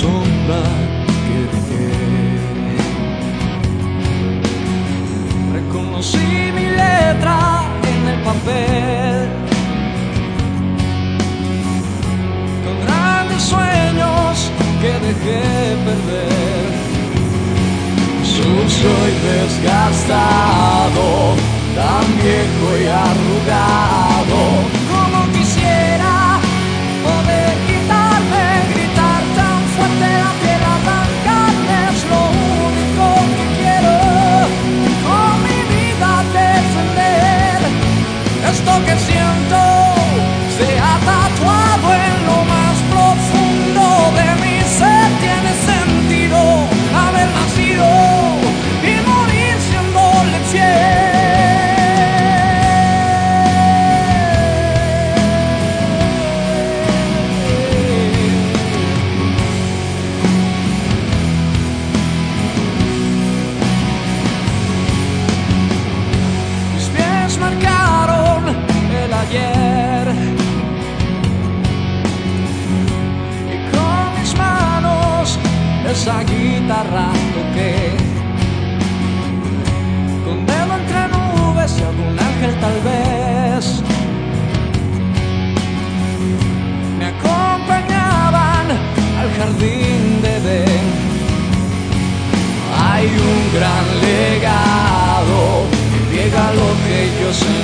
sombra que dejé. Reconocí mi letra en el papel. Con grandes sueños que dejé perder. Soy desgastado, tan viejo y siento. ocean